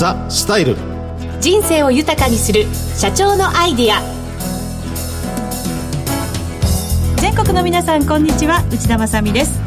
ザ・スタイル。人生を豊かにする社長のアイディア。全国の皆さんこんにちは。内田まさです。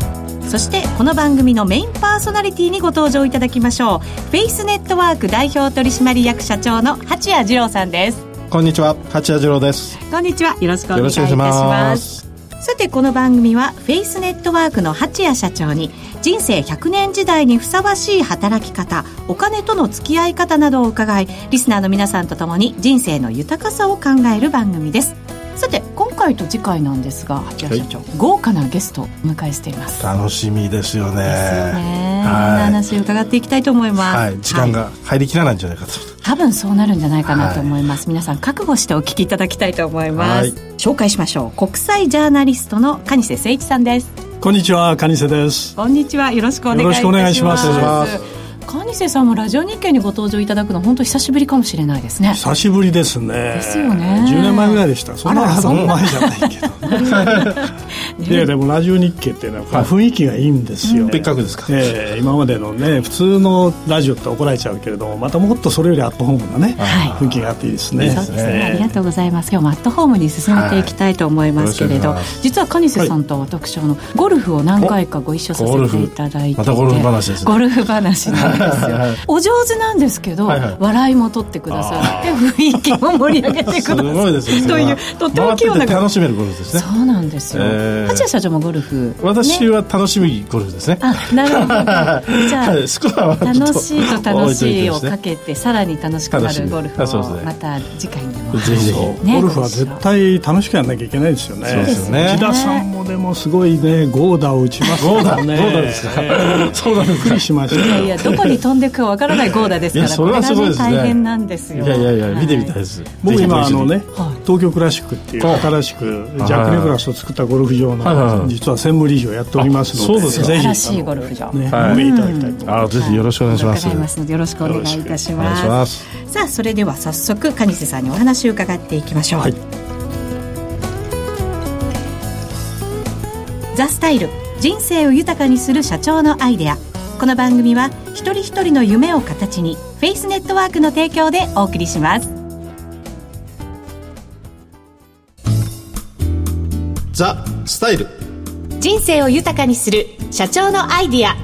そしてこの番組のメインパーソナリティにご登場いただきましょう。フェイスネットワーク代表取締役社長の八谷二郎さんです。こんにちは。八谷二郎です。こんにちは。よろしくお願いいたしますさてこの番組はフェイスネットワークの八谷社長に人生100年時代にふさわしい働き方お金との付き合い方などを伺いリスナーの皆さんとともに人生の豊かさを考える番組です。さて今回と次回なんですが八谷社長、はい、豪華なゲストをお迎えしています。楽しみですよね。ですよね、はい、話を伺っていきたいと思います、はい、時間が入りきらないんじゃないかと、多分そうなるんじゃないかなと思います、皆さん覚悟してお聞きいただきたいと思います、紹介しましょう国際ジャーナリストの蟹瀬誠一さんですこんにちは、蟹瀬です。こんにちは、よろしくお願いします。よろしくお願いします。蟹瀬さんもラジオ日経にご登場いただくの本当久しぶりかもしれないですね。久しぶりですね。ですよね。10年前ぐらいでした。そんなそん前じゃないけど、いやでもラジオ日経っていうのは雰囲気がいいんですよ、別格ですか、えー、今までのね普通のラジオって怒られちゃうけれどもまたもっとそれよりアットホームなね、はい、雰囲気があっていいですね。そうですね、ありがとうございます。今日もアットホームに進めていきたいと思いますけれど、はい、実は蟹瀬さんと私あのゴルフを何回かご一緒させていただいてまたゴルフ話です、ね、ゴルフ話なんですよ。お上手なんですけど、はいはい、笑いも取ってくださって雰囲気も盛り上げてください。というとっても器用な楽しめるゴルフですね。そうなんですよ、えー、八谷社長もゴルフ、私は楽しみゴルフですね。あなるほど。じゃあ、スコアは楽しいと楽しいをかけてさらに楽しくなるゴルフをまた次回にも。ぜひぜひ、ね、ゴルフは絶対楽しくやらなきゃいけないですよね。そうですね。内田さんもでもすごいねゴーダを打ちますゴーダね。ゴーダですか、そうなんですびっくりしました。いやいやどこに飛んでくかわからないゴーダですからそれはすごいですね。大変なんですよ。いやいやいや見てみたいです、僕今あのね、東京クラシックっていう新しくジャック・ニクラスを作ったゴルフ場の実は専務理事をやっておりますのでぜひしいゴルフ場。ねお見いただきたいと思いぜひよろしくお願いします。ますのでよろしくお願いいたします。さあそれでは早速蟹瀬さんにお話を伺っていきましょう、ザ・スタイル。人生を豊かにする社長のアイデアこの番組は一人一人の夢を形にフェイスネットワークの提供でお送りします。ザ・スタイル。人生を豊かにする社長のアイディア。さ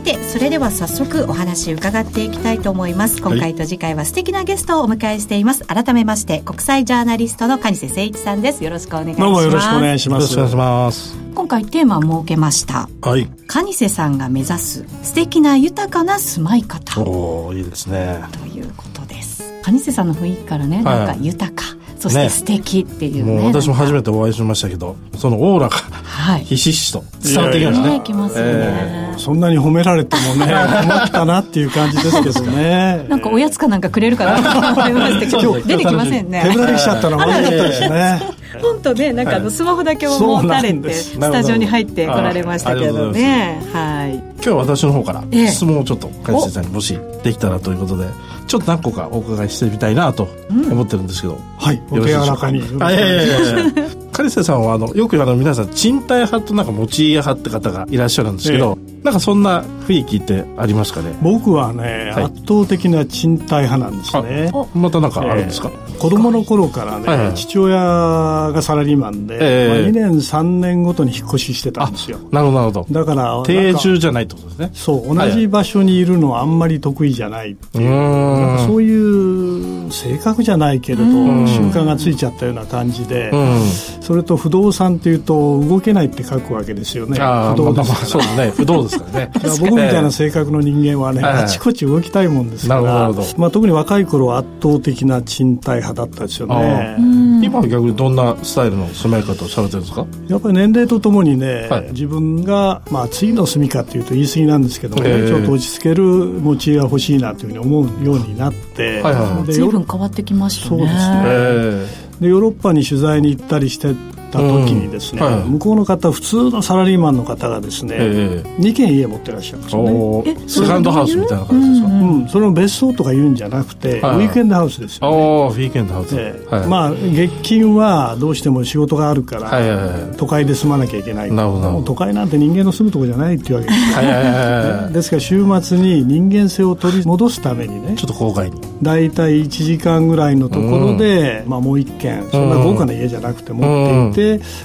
てそれでは早速お話伺っていきたいと思います。今回と次回は素敵なゲストをお迎えしています、改めまして国際ジャーナリストの蟹瀬誠一さんです。よろしくお願いします。どうもよろしくお願いします。よろしくお願いします。今回テーマを設けました。はい。蟹瀬さんが目指す素敵な豊かな住まい方。おおいいですね。ということです。蟹瀬さんの雰囲気からね、なんか豊か、そして素敵っていうね、ね、私も初めてお会いしましたけどそのオーラが、はい、ひしひしと伝わってきましたね。ね、えー、そんなに褒められてもね 困ったなっていう感じですけどね。なんかおやつかなんかくれるかなと思いましたけど出てきませんね。手ぶらできちゃったの悪かったですね。本当ねなんかあのスマホだけを持たれてスタジオに入ってこられましたけどね。はい。今日は私の方から質問をちょっと梶瀬さんにもしできたらということでちょっと何個かお伺いしてみたいなと思ってるんですけど、うん、はいお手柔らかに。あいやいやいや カリセさんはあのよくあの皆さん賃貸派となんか持ち家派って方がいらっしゃるんですけど、ええ、なんかそん親雰囲気ってありますかね？僕はね、はい、圧倒的な賃貸派なんですね。またなんかあるんですか、えー、子供の頃からね、はいはい、父親がサラリーマンで、えー。まあ、2年3年ごとに引っ越ししてたんですよ。なるほどなるほど。だから定住じゃないってことですね。そう同じ場所にいるのはあんまり得意じゃないっていう、はい、そういう性格じゃないけれど習慣がついちゃったような感じでそれと不動産っていうと動けないって書くわけですよね。不動ですから、まあ、そうですね。不動ですからね。僕みたいな性格の人間はね、あちこち動きたいもんですから、まあ、特に若い頃は圧倒的な賃貸派だったですよね。今は逆にどんなスタイルの住まい方をされてるんですか？やっぱり年齢とともにね、はい、自分が、まあ、次の住みかっていうと言い過ぎなんですけども、ね、ちょっと落ち着ける持ち家が欲しいなというふうに思うようになって、はいはい、随分変わってきましたね。そうですね、でヨーロッパに取材に行ったりしてった時にですね、向こうの方普通のサラリーマンの方がですね、えー、2軒家持ってらっしゃるんですよね。セカンドハウスみたいな感じですか、うん、それも別荘とか言うんじゃなくて、はい、ウィークエンドハウスですよね。ウィークエンドハウス、えーはい、まあ月金はどうしても仕事があるから、はいはいはい、都会で住まなきゃいけない。なるほど。都会なんて人間の住むとこじゃないっていうわけですですから週末に人間性を取り戻すためにねちょっと郊外に。大体1時間ぐらいのところで、うん、まあ、もう一軒。そんな豪華な家じゃなくて持っていて、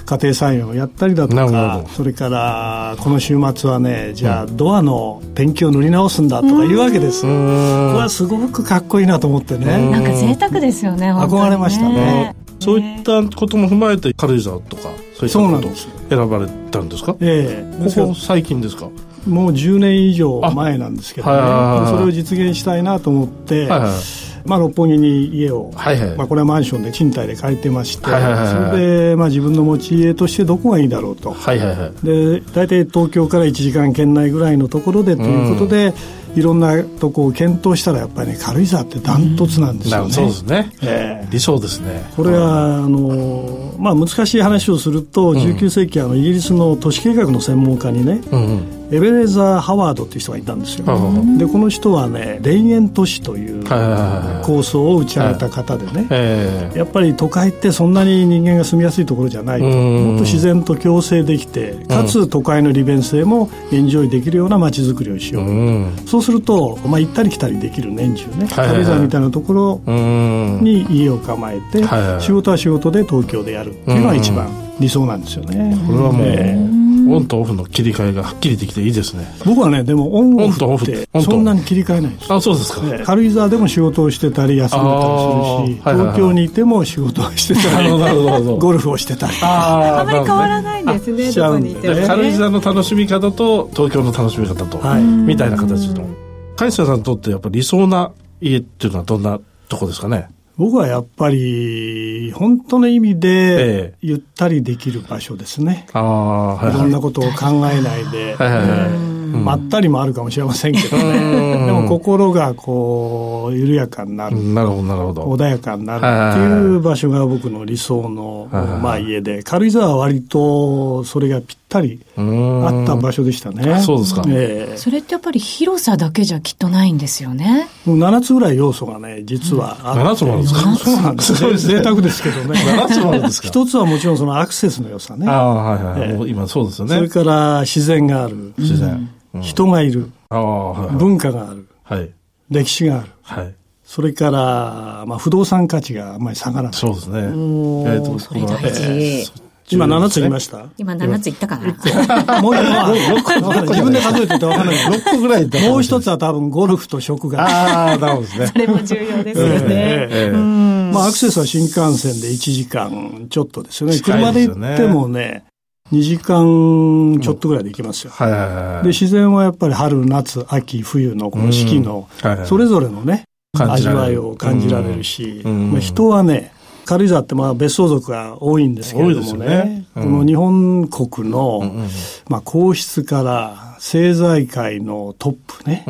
家庭菜園をやったりだとかそれからこの週末はねじゃあドアのペンキを塗り直すんだとかいうわけですこれはすごくかっこいいなと思ってね。なんか贅沢ですよね憧れましたね。そういったことも踏まえて軽井沢とかそういったこと選ばれたんですか？ええ。ここ最近ですか？もう10年以上前なんですけどね、それを実現したいなと思って、はいはいまあ、六本木に家を、はいはい、まあ、これはマンションで賃貸で借りてまして、はいはいはいそれで、まあ、自分の持ち家としてどこがいいだろうと、はいはいはい、で大体東京から1時間圏内ぐらいのところでということで、いろんなとこを検討したらやっぱりね軽井沢ってダントツなんですよね、うん、そうですね、えー、理想ですね。これはあの、まあ、難しい話をすると19世紀あのイギリスの都市計画の専門家にね、うんうんエベレザー・ハワードっていう人がいたんですよ、でこの人はね田園都市という構想を打ち上げた方でね、やっぱり都会ってそんなに人間が住みやすいところじゃないと。もっと自然と共生できてかつ都会の利便性もエンジョイできるような街づくりをしよう、うそうすると、まあ、行ったり来たりできる年中ね。軽井沢みたいなところに家を構えて、仕事は仕事で東京でやるっていうのが一番理想なんですよね。これはもう、えーオンとオフの切り替えがはっきりできていいですね。僕はねでもオンオフってそんなに切り替えないんです。あそうですか、ね、軽井沢でも仕事をしてたり休んでたりするし、東京にいても仕事をしてたり ゴルフをしてたり。あまり変わらないんですねどこにいても、ね、軽井沢の楽しみ方と東京の楽しみ方と、はい、みたいな形の海瀬さんにとってやっぱ理想な家っていうのはどんなとこですかね？僕はやっぱり、本当の意味で、ゆったりできる場所ですね。ええ、いろんなことを考えないで。はいはいはいまったりもあるかもしれませんけどね。でも心がこう、緩やかになる。なるほど、なるほど。穏やかになるっていう場所が僕の理想の、まあ家で、軽井沢は割とそれがぴったりあった場所でしたね。そうですか。えー、それってやっぱり広さだけじゃきっとないんですよね。7つぐらい要素がね、実はあって。7つもあるんですか？そうなんです。贅沢ですけどね。7つもあるんですか？一つはもちろんそのアクセスの良さね。ああ、はいはい。えー、今そうですよね。それから自然がある。自然。人がいる、文化がある、はい、歴史がある、はい、それから、まあ、不動産価値があんまり下がらない。そうですね。えー、とそれ大事。今7つ言いました？今7つ言ったかな？もう1個、自分で数えてて分からない。6個ぐらいもう一つは多分ゴルフと食が。ああ、なるほどですね。それも重要ですよね。まあアクセスは新幹線で1時間ちょっとですよね。車で行ってもね、2時間ちょっとぐらいで行きますよ。はいはいはい、で、自然はやっぱり春、夏、秋、冬のこの四季の、それぞれのね、味わいを感じられるし、まあ、人はね、軽井沢ってまあ別荘族が多いんですけれどもね、ね。うん、この日本国の、まあ皇室から政財界のトップね、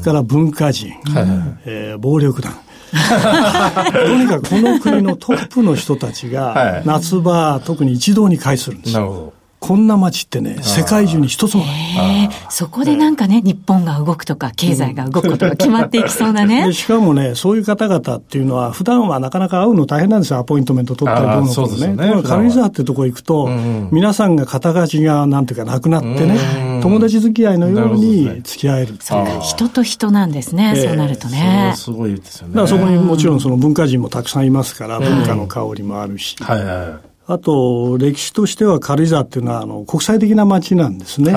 それから文化人、はいはい、えー、暴力団、とにかくこの国のトップの人たちが夏場、特に一堂に会するんですよ。こんな街ってね、世界中に一つもない。そこでなんかね、日本が動くとか、経済が動くことが決まっていきそうなね。しかもね、そういう方々っていうのは、普段はなかなか会うの大変なんですよ、アポイントメント取ったりどうのこうのね。ねと軽井沢ってとこ行くと、皆さんが肩書きがなんていうかなくなってね、友達付き合いのように付き合えるそう人と人なんですね、そうなるとね。すごいですよね。だからそこにもちろんその文化人もたくさんいますから、文化の香りもあるし。はいはい。あと、歴史としては軽井沢っていうのは、あの、国際的な街なんですね。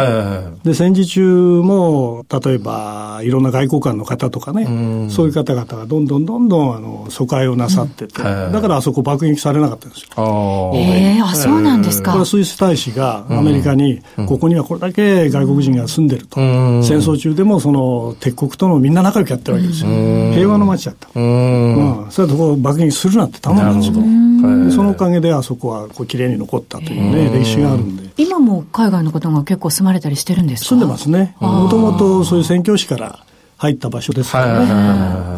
で、戦時中も、例えば、いろんな外交官の方とかね、うそういう方々がどんどんどんどん、あの、疎開をなさってて、だからあそこ爆撃されなかったんですよ。あええー、あ、そうなんですか。これはスイス大使がアメリカに、ここにはこれだけ外国人が住んでると。戦争中でも、その、敵国とのみんな仲良くやってるわけですよ。平和の街だった。うん。そういうとこ爆撃するなって頼んだんですよ。そのおかげであそこはこう綺麗に残ったというね、歴史があるんで。今も海外の方が結構住まれたりしてるんですか？住んでますね。もともとそういう宣教師から入った場所ですからね。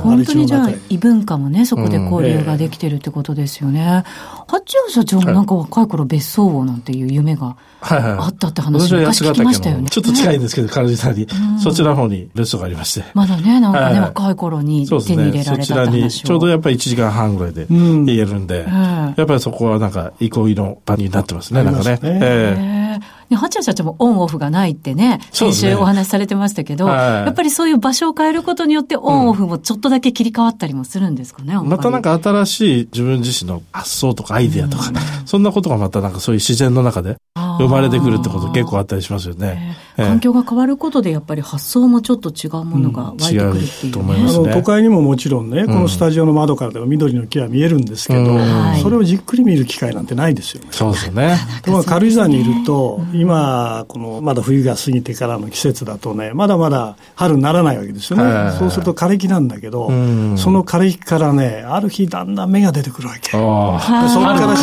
本当にじゃあ異文化もね、そこで交流ができてるってことですよね。八谷社長もなんか若い頃別荘をなんていう夢があったって話を昔聞きましたよね。ちょっと近いんですけど、軽井沢に、そちらの方に別荘がありまして。まだね、なんかね、若い頃に手に入れられたって話を。そちらにちょうどやっぱり1時間半ぐらいで言えるんで、やっぱりそこはなんか憩いの場になってますね、なんかね。ええね、八谷社長もオンオフがないってね、先週お話しされてましたけど、やっぱりそういう場所を変えることによってオンオフもちょっとだけ切り替わったりもするんですかね、またなんか新しい自分自身の発想とかアイディアとか、そんなことがまたなんかそういう自然の中で生まれてくるってこと結構あったりしますよね。環境が変わることでやっぱり発想もちょっと違うものが湧いてくるっていう、ね、と思いますね。都会にももちろんね、このスタジオの窓からでも緑の木は見えるんですけど、それをじっくり見る機会なんてないですよね。そうですよね。ところが軽井沢にいると、今、このまだ冬が過ぎてからの季節だとね、まだまだ春にならないわけですよね。そうすると枯れ木なんだけど、その枯れ木からね、ある日だんだん芽が出てくるわけ。それから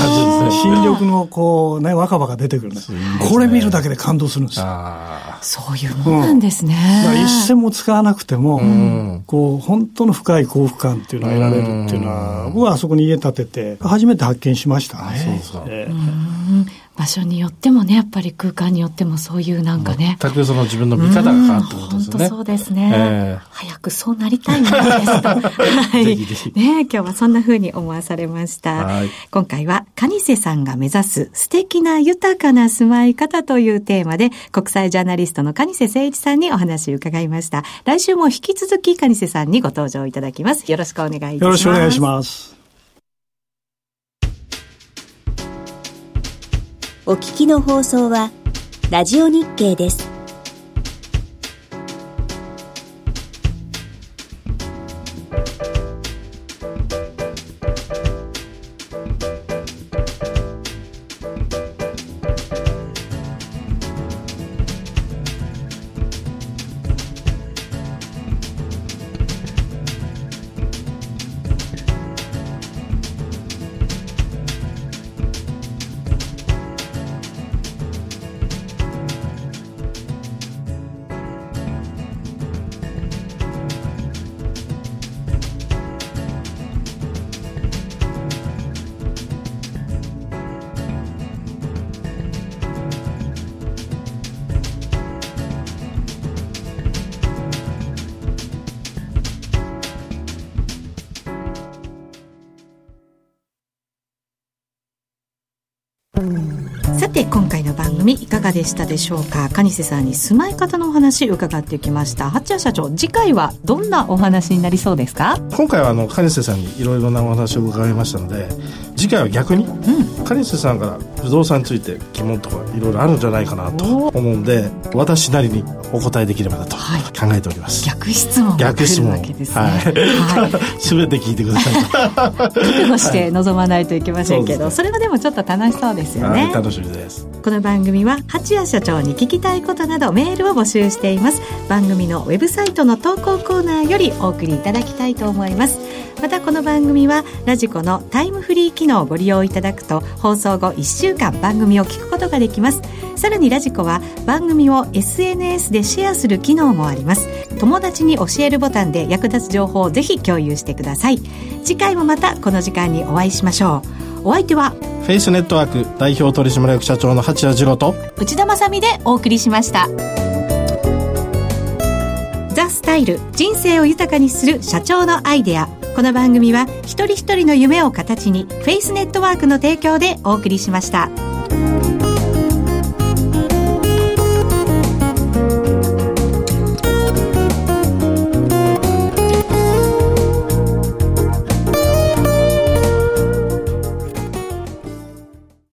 新緑のこうね、若葉が出てくる、ね、これ見るだけで感動するんですよ。そういうもんなんですね。うん、一銭も使わなくても、うん、こう、本当の深い幸福感っていうのが得られるっていうのは、僕はあそこに家建てて、初めて発見しましたね。そうですか。えー場所によってもね、やっぱり空間によってもそういうなんかね。全くその自分の見方が変わってことですね。本当そうですね、えー、早くそうなりたいものですと。はい。ね今日はそんな風に思わされました。はい今回は、カニセさんが目指す素敵な豊かな住まい方というテーマで、国際ジャーナリストのカニセ誠一さんにお話を伺いました。来週も引き続きカニセさんにご登場いただきます。よろしくお願いいたします。よろしくお願いします。お聞きの放送は、ラジオ日経です。さて今回の番組いかがでしたでしょうか？蟹瀬さんに住まい方のお話伺ってきました。八谷社長次回はどんなお話になりそうですか？今回はあの蟹瀬さんにいろいろなお話を伺いましたので次回は逆に、うん、蟹瀬さんから不動産について疑問とかいろいろあるんじゃないかなと思うんで私なりにお答えできればなと考えております、はい、逆質問逆質問ですね、はい。はい、全て聞いてください覚悟 して臨まないといけませんけどそれはでもちょっと楽しそうですよね、楽しみですこの番組は八谷社長に聞きたいことなどメールを募集しています。番組のウェブサイトの投稿コーナーよりお送りいただきたいと思います。またこの番組はラジコのタイムフリー機能をご利用いただくと放送後1週間番組を聞くことができます。さらにラジコは番組を SNS でシェアする機能もあります。友達に教えるボタンで役立つ情報をぜひ共有してください。次回もまたこの時間にお会いしましょう。お相手はフェイスネットワーク代表取締役社長の八谷次郎と内田まさでお送りしましたザ・スタイル人生を豊かにする社長のアイデアこの番組は一人一人の夢を形にフェイスネットワークの提供でお送りしました。